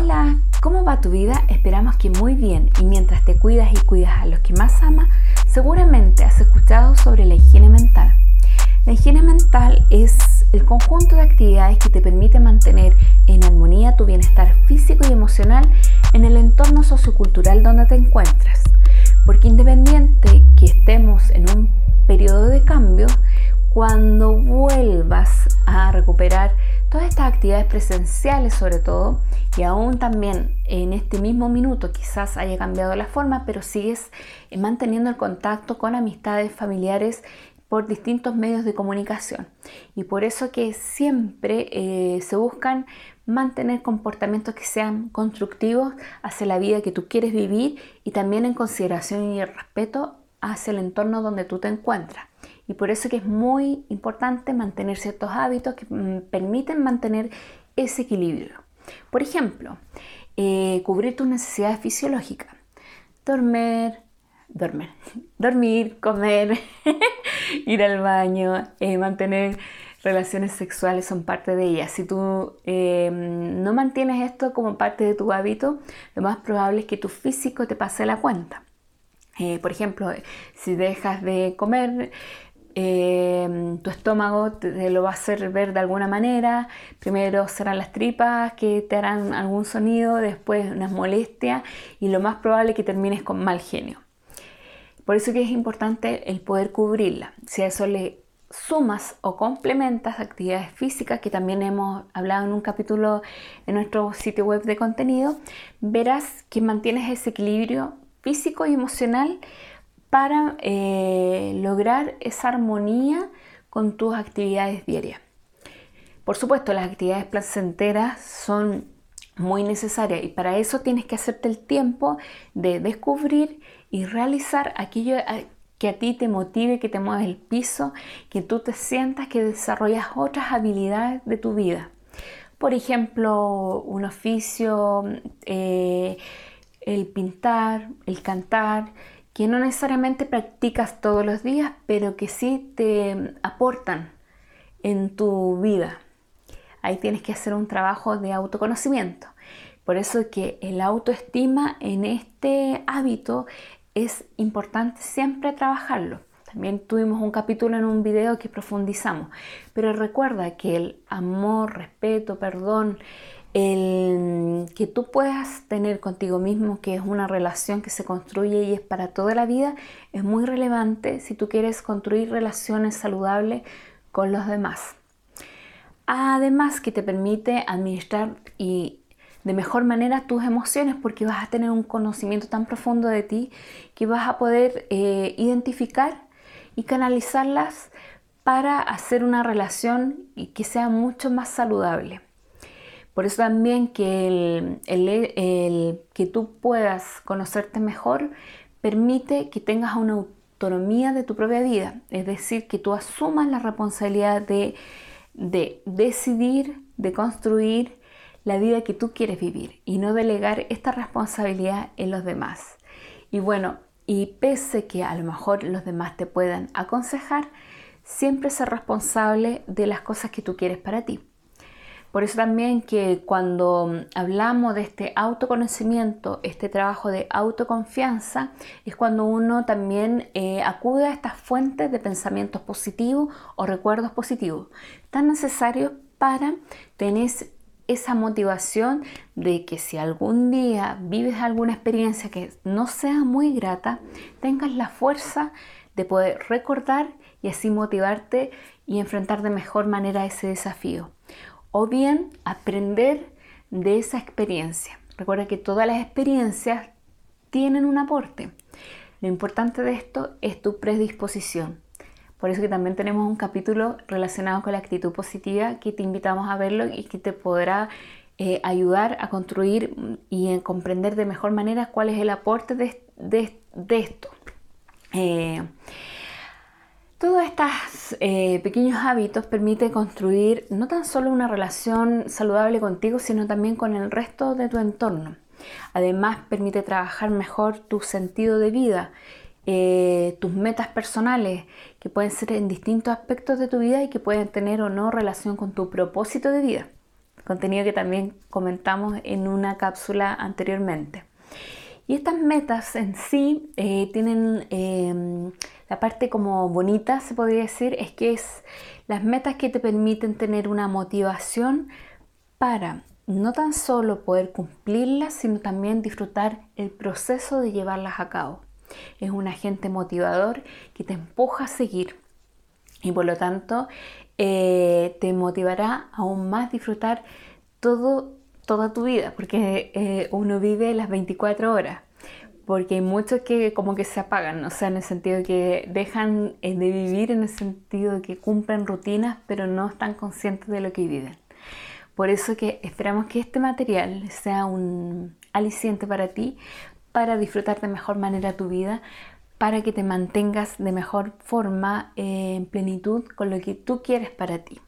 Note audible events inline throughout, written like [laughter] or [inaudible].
Hola, ¿cómo va tu vida? Esperamos que muy bien y mientras te cuidas y cuidas a los que más amas, seguramente has escuchado sobre la higiene mental. La higiene mental es el conjunto de actividades que te permite mantener en armonía tu bienestar físico y emocional en el entorno sociocultural donde te encuentras. Porque independiente que estemos en un periodo de cambio, cuando vuelvas a recuperar todas estas actividades presenciales sobre todo, y aún también en este mismo minuto quizás haya cambiado la forma, pero sigues manteniendo el contacto con amistades familiares por distintos medios de comunicación. Y por eso que siempre eh, se buscan mantener comportamientos que sean constructivos hacia la vida que tú quieres vivir y también en consideración y respeto hacia el entorno donde tú te encuentras. Y por eso que es muy importante mantener ciertos hábitos que mm, permiten mantener ese equilibrio. Por ejemplo, eh, cubrir tus necesidades fisiológicas. Dormir, dormir, [laughs] dormir, comer, [laughs] ir al baño, eh, mantener relaciones sexuales son parte de ellas. Si tú eh, no mantienes esto como parte de tu hábito, lo más probable es que tu físico te pase la cuenta. Eh, por ejemplo, si dejas de comer, tu estómago te, lo va a hacer ver de alguna manera. Primero serán las tripas que te harán algún sonido, después unas molestias y lo más probable que termines con mal genio. Por eso que es importante el poder cubrirla. Si a eso le sumas o complementas actividades físicas, que también hemos hablado en un capítulo en nuestro sitio web de contenido, verás que mantienes ese equilibrio físico y emocional para eh, lograr esa armonía con tus actividades diarias. Por supuesto, las actividades placenteras son muy necesarias y para eso tienes que hacerte el tiempo de descubrir y realizar aquello que a ti te motive, que te mueva el piso, que tú te sientas que desarrollas otras habilidades de tu vida. Por ejemplo, un oficio, eh, el pintar, el cantar, que no necesariamente practicas todos los días, pero que sí te aportan en tu vida. Ahí tienes que hacer un trabajo de autoconocimiento. Por eso es que el autoestima en este hábito es importante siempre trabajarlo. También tuvimos un capítulo en un video que profundizamos. Pero recuerda que el amor, respeto, perdón, el que tú puedas tener contigo mismo, que es una relación que se construye y es para toda la vida, es muy relevante si tú quieres construir relaciones saludables con los demás. Además que te permite administrar y de mejor manera tus emociones porque vas a tener un conocimiento tan profundo de ti que vas a poder eh, identificar y canalizarlas para hacer una relación que sea mucho más saludable. Por eso también que el, que tú puedas conocerte mejor permite que tengas una autonomía de tu propia vida, es decir, que tú asumas la responsabilidad de, de decidir, de construir la vida que tú quieres vivir y no delegar esta responsabilidad en los demás. Y bueno, y pese que a lo mejor los demás te puedan aconsejar, siempre ser responsable de las cosas que tú quieres para ti. Por eso también que cuando hablamos de este autoconocimiento, este trabajo de autoconfianza, es cuando uno también eh, acude a estas fuentes de pensamientos positivos o recuerdos positivos, tan necesarios para tener esa motivación de que si algún día vives alguna experiencia que no sea muy grata, tengas la fuerza de poder recordar y así motivarte y enfrentar de mejor manera ese desafío. O bien aprender de esa experiencia. Recuerda que todas las experiencias tienen un aporte. Lo importante de esto es tu predisposición. Por eso que también tenemos un capítulo relacionado con la actitud positiva que te invitamos a verlo y que te podrá eh, ayudar a construir y a comprender de mejor manera cuál es el aporte de, esto. Eh, todos estos eh, pequeños hábitos permiten construir no tan solo una relación saludable contigo, sino también con el resto de tu entorno. Además, permite trabajar mejor tu sentido de vida eh, tus metas personales, que pueden ser en distintos aspectos de tu vida y que pueden tener o no relación con tu propósito de vida. contenido que también comentamos en una cápsula anteriormente. Y estas metas en sí eh, tienen em, la parte como bonita, se podría decir, es que es las metas que te permiten tener una motivación para no tan solo poder cumplirlas, sino también disfrutar el proceso de llevarlas a cabo. Es un agente motivador que te empuja a seguir y por lo tanto eh, te motivará aún más disfrutar todo, toda tu vida, porque eh, uno vive las 24 horas, porque hay muchos que como que se apagan, o sea, en el sentido que dejan eh, de vivir, en el sentido que cumplen rutinas, pero no están conscientes de lo que viven. Por eso que esperamos que este material sea un aliciente para ti, para disfrutar de mejor manera tu vida, para que te mantengas de mejor forma eh, en plenitud con lo que tú quieres para ti.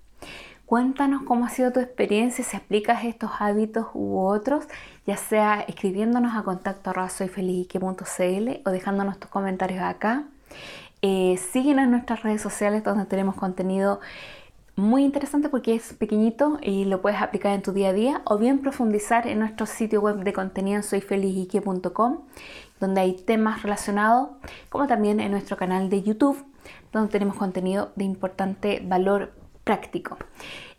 Cuéntanos cómo ha sido tu experiencia, si aplicas estos hábitos u otros, ya sea escribiéndonos a contacto o dejándonos tus comentarios acá. Eh, síguenos en nuestras redes sociales donde tenemos contenido muy interesante porque es pequeñito y lo puedes aplicar en tu día a día o bien profundizar en nuestro sitio web de contenido en donde hay temas relacionados como también en nuestro canal de YouTube donde tenemos contenido de importante valor práctico.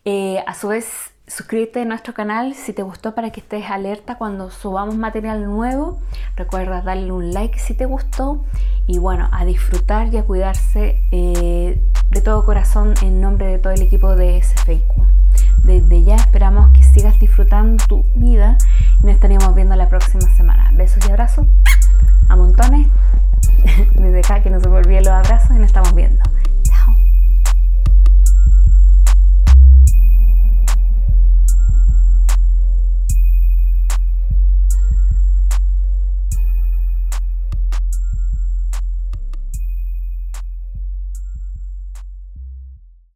Eh, a su vez suscríbete a nuestro canal si te gustó para que estés alerta cuando subamos material nuevo. Recuerda darle un like si te gustó y bueno, a disfrutar y a cuidarse eh, de todo corazón en nombre de todo el equipo de SFIQ. Desde ya esperamos que sigas disfrutando tu vida y nos estaríamos viendo la próxima semana. Besos y abrazos a montones. [laughs] Desde acá que no se olviden los abrazos y nos estamos viendo. Chao.